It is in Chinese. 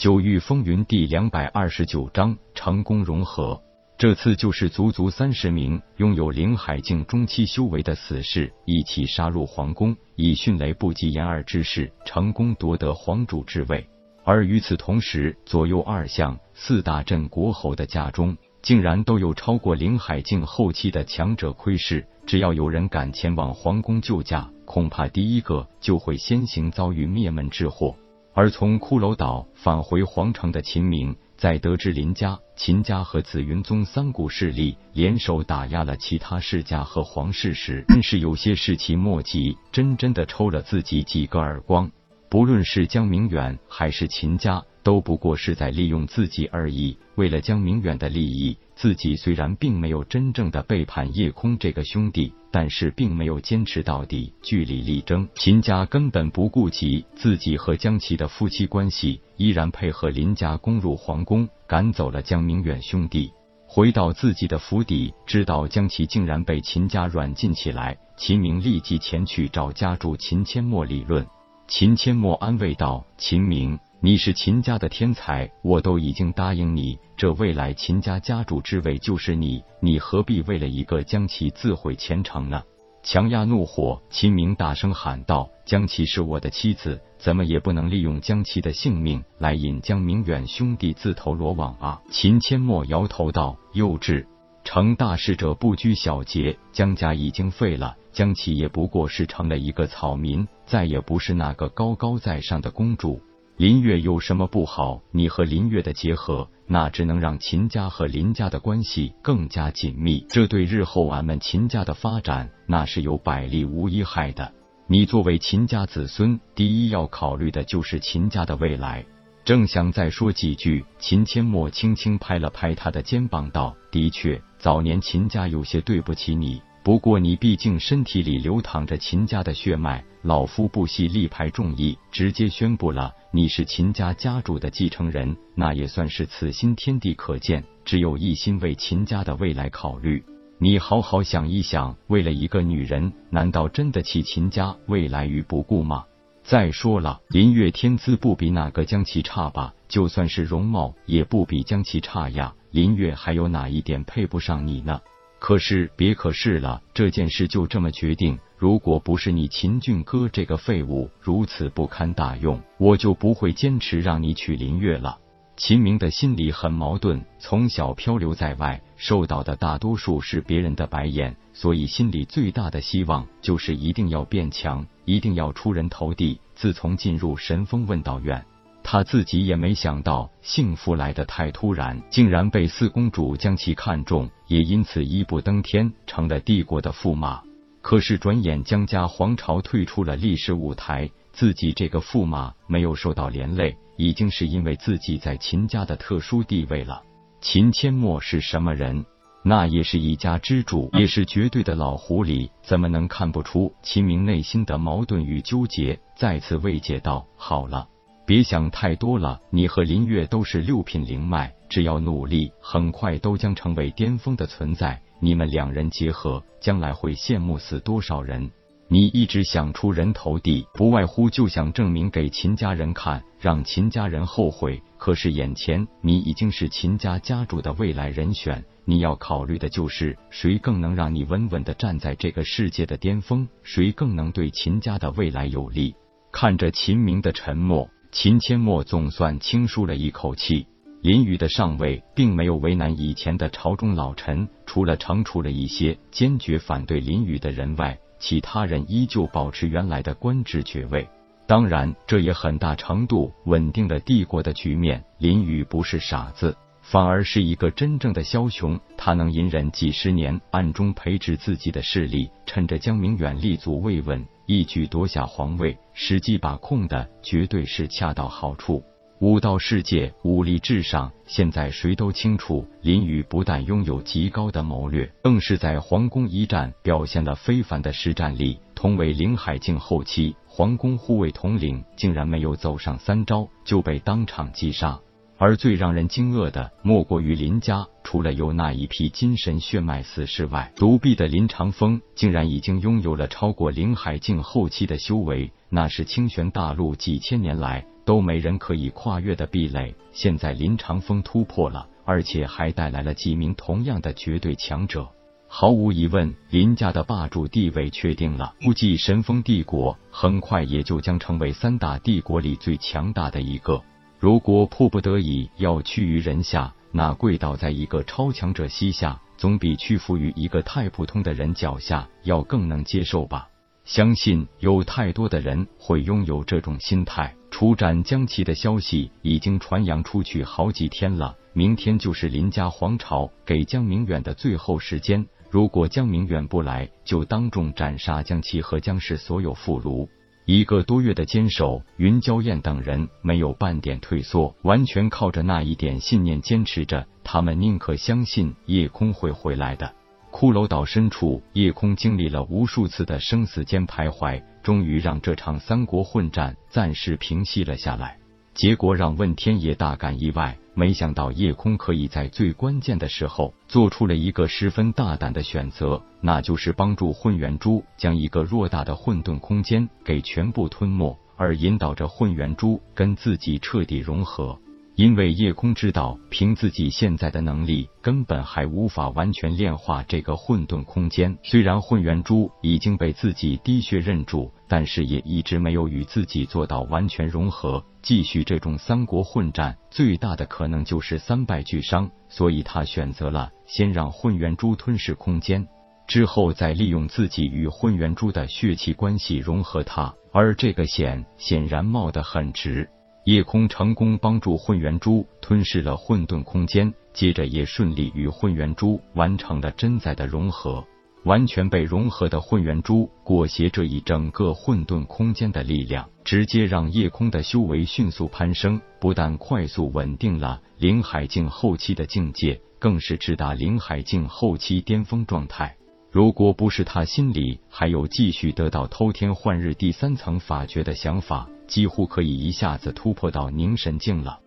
九域风云第两百二十九章成功融合。这次就是足足三十名拥有灵海境中期修为的死士一起杀入皇宫，以迅雷不及掩耳之势成功夺得皇主之位。而与此同时，左右二相四大镇国侯的家中，竟然都有超过灵海境后期的强者窥视。只要有人敢前往皇宫救驾，恐怕第一个就会先行遭遇灭门之祸。而从骷髅岛返回皇城的秦明，在得知林家、秦家和紫云宗三股势力联手打压了其他世家和皇室时，真是有些士气莫及，真真的抽了自己几个耳光。不论是江明远还是秦家，都不过是在利用自己而已。为了江明远的利益，自己虽然并没有真正的背叛叶空这个兄弟，但是并没有坚持到底，据理力争。秦家根本不顾及自己和江琪的夫妻关系，依然配合林家攻入皇宫，赶走了江明远兄弟。回到自己的府邸，知道江琪竟然被秦家软禁起来，秦明立即前去找家主秦千墨理论。秦千墨安慰道：“秦明，你是秦家的天才，我都已经答应你，这未来秦家家主之位就是你，你何必为了一个将其自毁前程呢？”强压怒火，秦明大声喊道：“江琪是我的妻子，怎么也不能利用江琪的性命来引江明远兄弟自投罗网啊！”秦千墨摇头道：“幼稚。”成大事者不拘小节，江家已经废了，江琪也不过是成了一个草民，再也不是那个高高在上的公主。林月有什么不好？你和林月的结合，那只能让秦家和林家的关系更加紧密，这对日后俺们秦家的发展，那是有百利无一害的。你作为秦家子孙，第一要考虑的就是秦家的未来。正想再说几句，秦千墨轻轻拍了拍他的肩膀，道：“的确，早年秦家有些对不起你。不过你毕竟身体里流淌着秦家的血脉，老夫不惜力排众议，直接宣布了你是秦家家主的继承人，那也算是此心天地可见，只有一心为秦家的未来考虑。你好好想一想，为了一个女人，难道真的弃秦家未来于不顾吗？”再说了，林月天资不比那个江琪差吧？就算是容貌，也不比江琪差呀。林月还有哪一点配不上你呢？可是别可是了，这件事就这么决定。如果不是你秦俊哥这个废物如此不堪大用，我就不会坚持让你娶林月了。秦明的心里很矛盾，从小漂流在外，受到的大多数是别人的白眼，所以心里最大的希望就是一定要变强，一定要出人头地。自从进入神风问道院，他自己也没想到幸福来得太突然，竟然被四公主将其看中，也因此一步登天，成了帝国的驸马。可是转眼江家皇朝退出了历史舞台，自己这个驸马没有受到连累。已经是因为自己在秦家的特殊地位了。秦千陌是什么人？那也是一家之主，也是绝对的老狐狸，怎么能看不出秦明内心的矛盾与纠结？再次慰藉道：“好了，别想太多了。你和林月都是六品灵脉，只要努力，很快都将成为巅峰的存在。你们两人结合，将来会羡慕死多少人？”你一直想出人头地，不外乎就想证明给秦家人看，让秦家人后悔。可是眼前你已经是秦家家主的未来人选，你要考虑的就是谁更能让你稳稳的站在这个世界的巅峰，谁更能对秦家的未来有利。看着秦明的沉默，秦千陌总算轻舒了一口气。林雨的上位并没有为难以前的朝中老臣，除了惩处了一些坚决反对林雨的人外。其他人依旧保持原来的官职爵位，当然，这也很大程度稳定了帝国的局面。林雨不是傻子，反而是一个真正的枭雄。他能隐忍几十年，暗中培植自己的势力，趁着江明远立足未稳，一举夺下皇位，时机把控的绝对是恰到好处。武道世界，武力至上。现在谁都清楚，林雨不但拥有极高的谋略，更是在皇宫一战表现了非凡的实战力。同为林海境后期，皇宫护卫统领竟然没有走上三招就被当场击杀。而最让人惊愕的，莫过于林家，除了有那一批精神血脉死士外，独臂的林长风竟然已经拥有了超过林海境后期的修为，那是清玄大陆几千年来都没人可以跨越的壁垒，现在林长风突破了，而且还带来了几名同样的绝对强者。毫无疑问，林家的霸主地位确定了。估计神风帝国很快也就将成为三大帝国里最强大的一个。如果迫不得已要屈于人下，那跪倒在一个超强者膝下，总比屈服于一个太普通的人脚下要更能接受吧。相信有太多的人会拥有这种心态。出战江齐的消息已经传扬出去好几天了，明天就是林家皇朝给江明远的最后时间。如果江明远不来，就当众斩杀江齐和江氏所有妇孺。一个多月的坚守，云娇燕等人没有半点退缩，完全靠着那一点信念坚持着。他们宁可相信夜空会回来的。骷髅岛深处，夜空经历了无数次的生死间徘徊，终于让这场三国混战暂时平息了下来。结果让问天也大感意外，没想到夜空可以在最关键的时候做出了一个十分大胆的选择，那就是帮助混元珠将一个偌大的混沌空间给全部吞没，而引导着混元珠跟自己彻底融合。因为夜空知道，凭自己现在的能力，根本还无法完全炼化这个混沌空间。虽然混元珠已经被自己滴血认住，但是也一直没有与自己做到完全融合。继续这种三国混战，最大的可能就是三败俱伤。所以他选择了先让混元珠吞噬空间，之后再利用自己与混元珠的血气关系融合它。而这个险显然冒得很值。夜空成功帮助混元珠吞噬了混沌空间，接着也顺利与混元珠完成了真在的融合。完全被融合的混元珠裹挟这一整个混沌空间的力量，直接让夜空的修为迅速攀升，不但快速稳定了灵海境后期的境界，更是直达灵海境后期巅峰状态。如果不是他心里还有继续得到偷天换日第三层法诀的想法。几乎可以一下子突破到凝神境了。